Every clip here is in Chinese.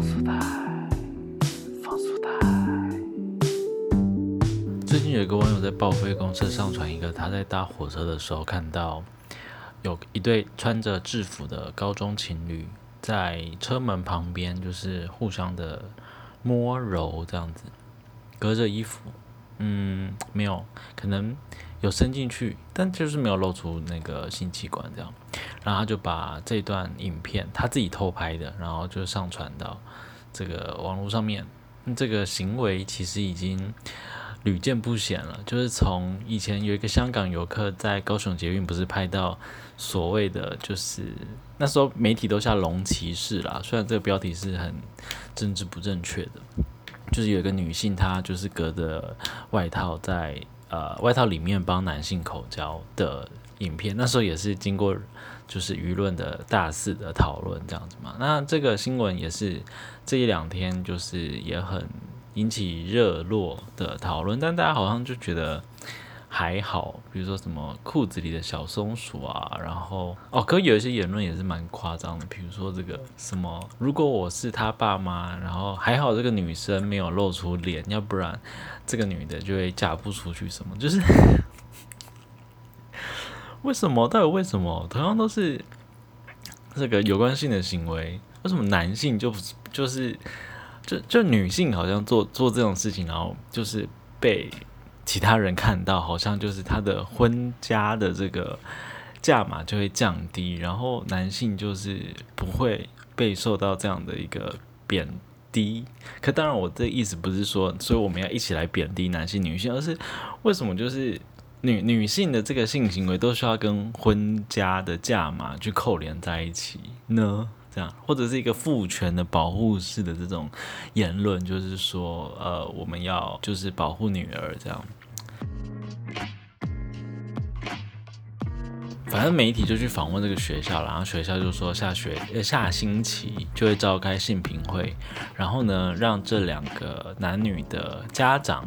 放速带，放速带。最近有一个网友在报废公社上传一个他在搭火车的时候看到有一对穿着制服的高中情侣在车门旁边，就是互相的摸揉这样子，隔着衣服，嗯，没有，可能有伸进去，但就是没有露出那个性器官这样。然后他就把这段影片他自己偷拍的，然后就上传到这个网络上面。这个行为其实已经屡见不鲜了，就是从以前有一个香港游客在高雄捷运不是拍到所谓的，就是那时候媒体都下龙骑士啦，虽然这个标题是很政治不正确的，就是有一个女性她就是隔着外套在呃外套里面帮男性口交的影片，那时候也是经过。就是舆论的大肆的讨论这样子嘛，那这个新闻也是这一两天就是也很引起热络的讨论，但大家好像就觉得还好，比如说什么裤子里的小松鼠啊，然后哦，可有一些言论也是蛮夸张的，比如说这个什么，如果我是他爸妈，然后还好这个女生没有露出脸，要不然这个女的就会嫁不出去，什么就是。为什么？到底为什么？同样都是这个有关性的行为，为什么男性就就是就就女性好像做做这种事情，然后就是被其他人看到，好像就是他的婚家的这个价码就会降低，然后男性就是不会被受到这样的一个贬低。可当然，我这意思不是说，所以我们要一起来贬低男性、女性，而是为什么就是。女女性的这个性行为都需要跟婚家的价码去扣连在一起呢？这样或者是一个父权的保护式的这种言论，就是说，呃，我们要就是保护女儿这样。反正媒体就去访问这个学校，然后学校就说下学下星期就会召开性评会，然后呢让这两个男女的家长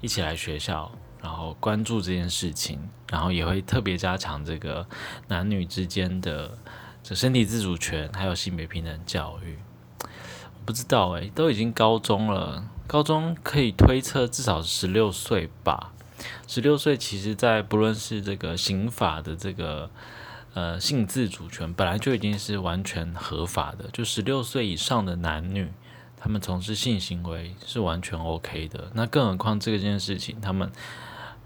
一起来学校。然后关注这件事情，然后也会特别加强这个男女之间的这身体自主权，还有性别平等教育。我不知道诶，都已经高中了，高中可以推测至少十六岁吧。十六岁其实，在不论是这个刑法的这个呃性自主权，本来就已经是完全合法的。就十六岁以上的男女，他们从事性行为是完全 OK 的。那更何况这件事情，他们。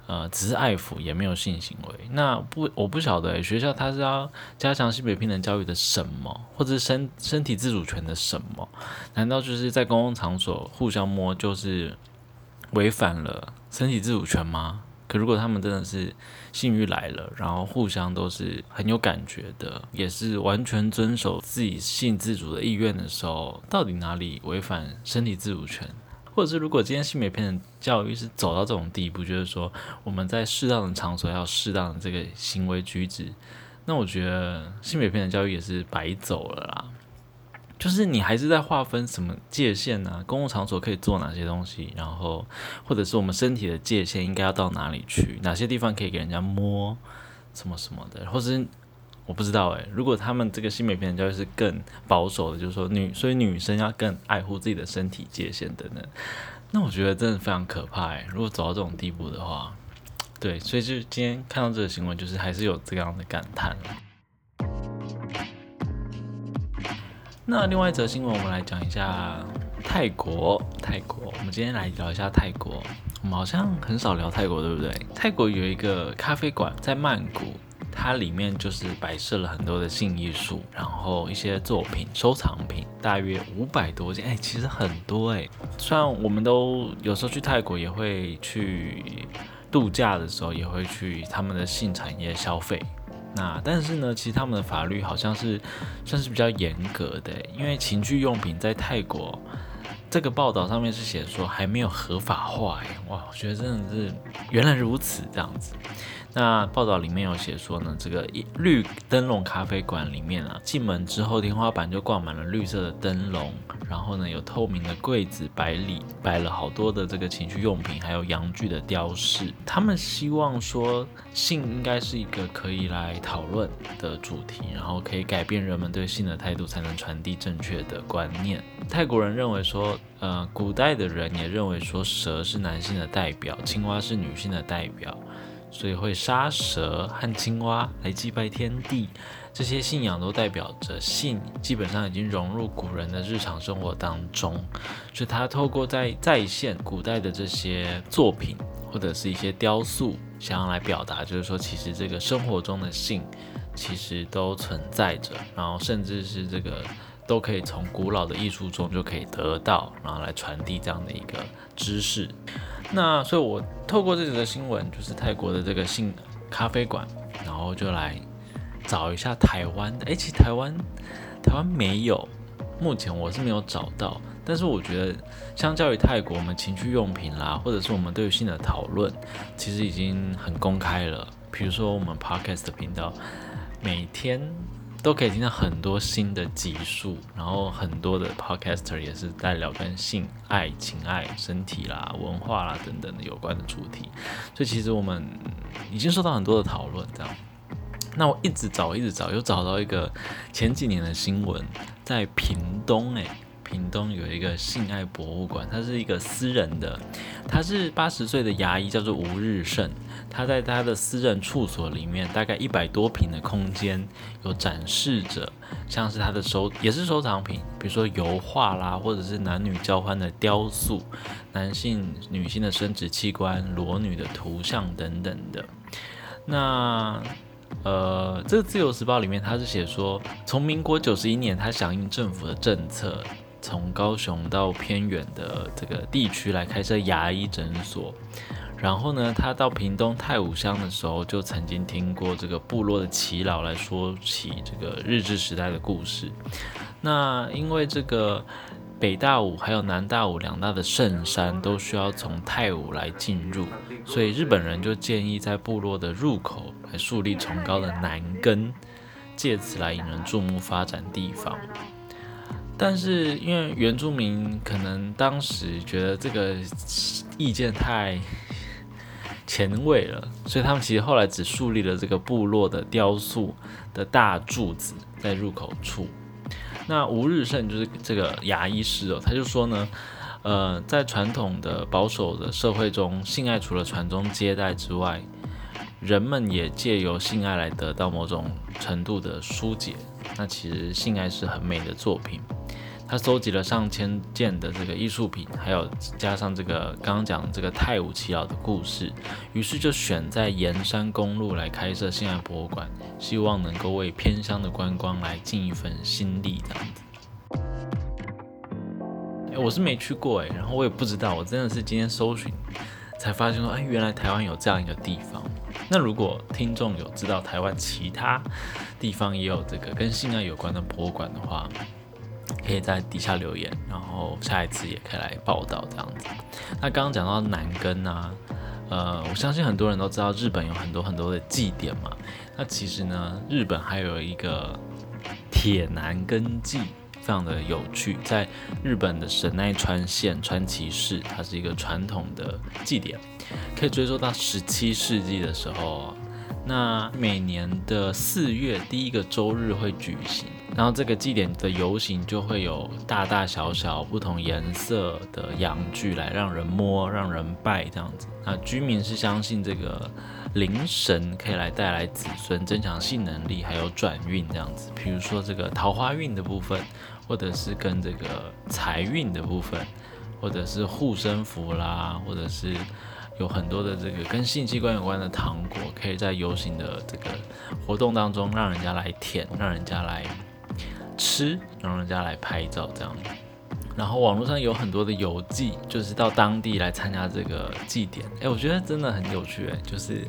呃，只是爱抚，也没有性行为。那不，我不晓得学校他是要加强性别平等教育的什么，或者是身身体自主权的什么？难道就是在公共场所互相摸就是违反了身体自主权吗？可如果他们真的是性欲来了，然后互相都是很有感觉的，也是完全遵守自己性自主的意愿的时候，到底哪里违反身体自主权？或者是如果今天性别平等教育是走到这种地步，就是说我们在适当的场所要适当的这个行为举止，那我觉得性别平等教育也是白走了啦。就是你还是在划分什么界限呢？公共场所可以做哪些东西，然后或者是我们身体的界限应该要到哪里去？哪些地方可以给人家摸什么什么的，或者是。我不知道诶，如果他们这个新美片教育是更保守的，就是说女，所以女生要更爱护自己的身体界限等等，那我觉得真的非常可怕诶。如果走到这种地步的话，对，所以就今天看到这个新闻，就是还是有这样的感叹。那另外一则新闻，我们来讲一下泰国。泰国，我们今天来聊一下泰国。我们好像很少聊泰国，对不对？泰国有一个咖啡馆在曼谷。它里面就是摆设了很多的性艺术，然后一些作品收藏品，大约五百多件，哎，其实很多哎。虽然我们都有时候去泰国也会去度假的时候，也会去他们的性产业消费，那但是呢，其实他们的法律好像是算是比较严格的，因为情趣用品在泰国这个报道上面是写说还没有合法化，哎，哇，我觉得真的是原来如此这样子。那报道里面有写说呢，这个绿灯笼咖啡馆里面啊，进门之后天花板就挂满了绿色的灯笼，然后呢有透明的柜子摆里摆了好多的这个情趣用品，还有洋具的雕饰。他们希望说性应该是一个可以来讨论的主题，然后可以改变人们对性的态度，才能传递正确的观念。泰国人认为说，呃，古代的人也认为说蛇是男性的代表，青蛙是女性的代表。所以会杀蛇和青蛙来祭拜天地，这些信仰都代表着性，基本上已经融入古人的日常生活当中。所以他透过在再现古代的这些作品或者是一些雕塑，想要来表达，就是说其实这个生活中的性其实都存在着，然后甚至是这个都可以从古老的艺术中就可以得到，然后来传递这样的一个知识。那所以，我透过这则新闻，就是泰国的这个性咖啡馆，然后就来找一下台湾的。哎，其实台湾台湾没有，目前我是没有找到。但是我觉得，相较于泰国，我们情趣用品啦，或者是我们对于性的讨论，其实已经很公开了。比如说我们 Podcast 的频道，每天。都可以听到很多新的集数，然后很多的 podcaster 也是在聊跟性爱、情爱、身体啦、文化啦等等的有关的主题，所以其实我们已经受到很多的讨论。这样，那我一直找，一直找，又找到一个前几年的新闻，在屏东诶。屏东有一个性爱博物馆，它是一个私人的，他是八十岁的牙医，叫做吴日胜。他在他的私人处所里面，大概一百多平的空间，有展示着像是他的收也是收藏品，比如说油画啦，或者是男女交换的雕塑，男性、女性的生殖器官、裸女的图像等等的。那呃，这个《自由时报》里面他是写说，从民国九十一年，他响应政府的政策。从高雄到偏远的这个地区来开设牙医诊所，然后呢，他到屏东太武乡的时候，就曾经听过这个部落的耆老来说起这个日治时代的故事。那因为这个北大武还有南大武两大的圣山都需要从太武来进入，所以日本人就建议在部落的入口来树立崇高的南根，借此来引人注目，发展地方。但是因为原住民可能当时觉得这个意见太前卫了，所以他们其实后来只树立了这个部落的雕塑的大柱子在入口处。那吴日胜就是这个牙医师哦，他就说呢，呃，在传统的保守的社会中，性爱除了传宗接代之外，人们也借由性爱来得到某种程度的疏解。那其实性爱是很美的作品。他收集了上千件的这个艺术品，还有加上这个刚刚讲这个太武祈老的故事，于是就选在盐山公路来开设性爱博物馆，希望能够为偏乡的观光来尽一份心力这样子。哎，我是没去过哎，然后我也不知道，我真的是今天搜寻才发现说，哎，原来台湾有这样一个地方。那如果听众有知道台湾其他地方也有这个跟性爱有关的博物馆的话，可以在底下留言，然后下一次也可以来报道这样子。那刚刚讲到男根啊，呃，我相信很多人都知道日本有很多很多的祭典嘛。那其实呢，日本还有一个铁男根祭，非常的有趣，在日本的神奈川县川崎市，它是一个传统的祭典，可以追溯到十七世纪的时候。那每年的四月第一个周日会举行。然后这个祭典的游行就会有大大小小不同颜色的阳具来让人摸、让人拜这样子。那居民是相信这个灵神可以来带来子孙、增强性能力，还有转运这样子。比如说这个桃花运的部分，或者是跟这个财运的部分，或者是护身符啦，或者是有很多的这个跟性器官有关的糖果，可以在游行的这个活动当中让人家来舔，让人家来。吃，让人家来拍照这样子然后网络上有很多的游记，就是到当地来参加这个祭典。哎，我觉得真的很有趣，哎，就是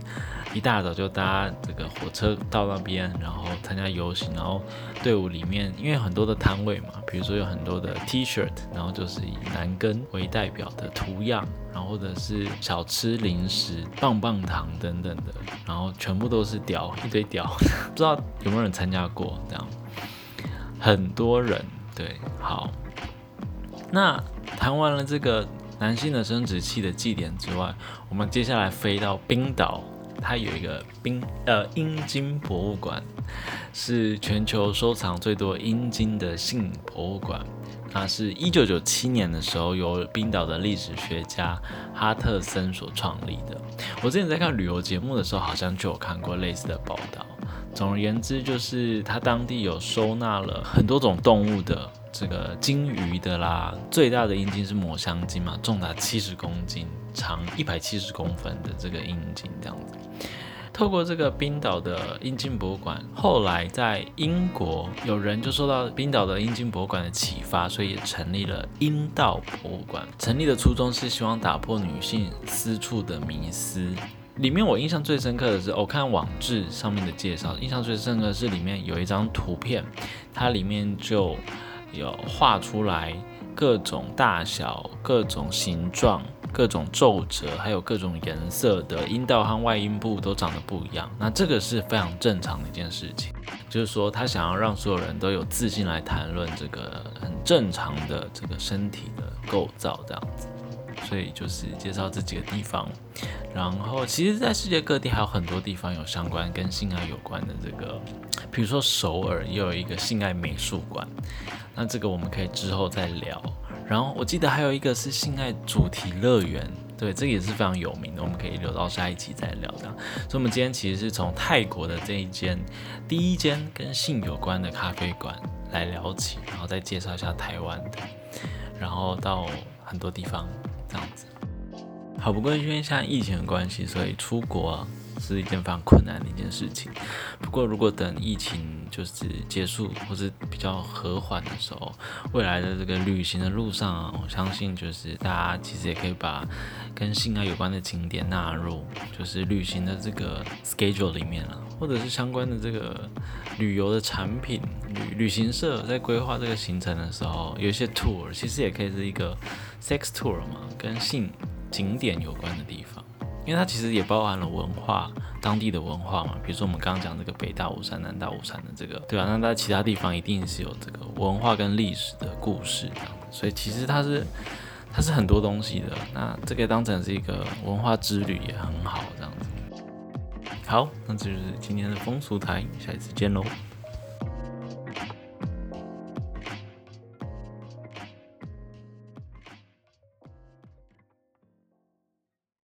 一大早就搭这个火车到那边，然后参加游行，然后队伍里面因为很多的摊位嘛，比如说有很多的 T-shirt，然后就是以男根为代表的图样，然后或者是小吃零食、棒棒糖等等的，然后全部都是屌，一堆屌，不知道有没有人参加过这样。很多人对，好，那谈完了这个男性的生殖器的祭典之外，我们接下来飞到冰岛，它有一个冰呃阴茎博物馆，是全球收藏最多阴茎的性博物馆。那是一九九七年的时候，由冰岛的历史学家哈特森所创立的。我之前在看旅游节目的时候，好像就有看过类似的报道。总而言之，就是它当地有收纳了很多种动物的这个鲸鱼的啦，最大的阴茎是抹香鲸嘛，重达七十公斤，长一百七十公分的这个阴茎这样子。透过这个冰岛的阴茎博物馆，后来在英国有人就受到冰岛的阴茎博物馆的启发，所以也成立了阴道博物馆。成立的初衷是希望打破女性私处的迷思。里面我印象最深刻的是，我看网志上面的介绍，印象最深刻的是里面有一张图片，它里面就有画出来各种大小、各种形状、各种皱褶，还有各种颜色的阴道和外阴部都长得不一样。那这个是非常正常的一件事情，就是说他想要让所有人都有自信来谈论这个很正常的这个身体的构造，这样子。所以就是介绍这几个地方，然后其实，在世界各地还有很多地方有相关跟性爱有关的这个，比如说首尔也有一个性爱美术馆，那这个我们可以之后再聊。然后我记得还有一个是性爱主题乐园，对，这个也是非常有名的，我们可以留到下一期再聊这样。所以，我们今天其实是从泰国的这一间第一间跟性有关的咖啡馆来聊起，然后再介绍一下台湾的，然后到很多地方。这样子，好不过因为现在疫情的关系，所以出国是一件非常困难的一件事情。不过如果等疫情就是结束或是比较和缓的时候，未来的这个旅行的路上啊，我相信就是大家其实也可以把跟性爱有关的景点纳入，就是旅行的这个 schedule 里面了，或者是相关的这个旅游的产品旅旅行社在规划这个行程的时候，有一些 tour 其实也可以是一个 sex tour 嘛，跟性景点有关的地方。因为它其实也包含了文化，当地的文化嘛，比如说我们刚刚讲这个北大武山、南大武山的这个，对吧？那在其他地方一定是有这个文化跟历史的故事这样所以其实它是它是很多东西的。那这个当成是一个文化之旅也很好这样子。好，那这就是今天的风俗台，下一次见喽。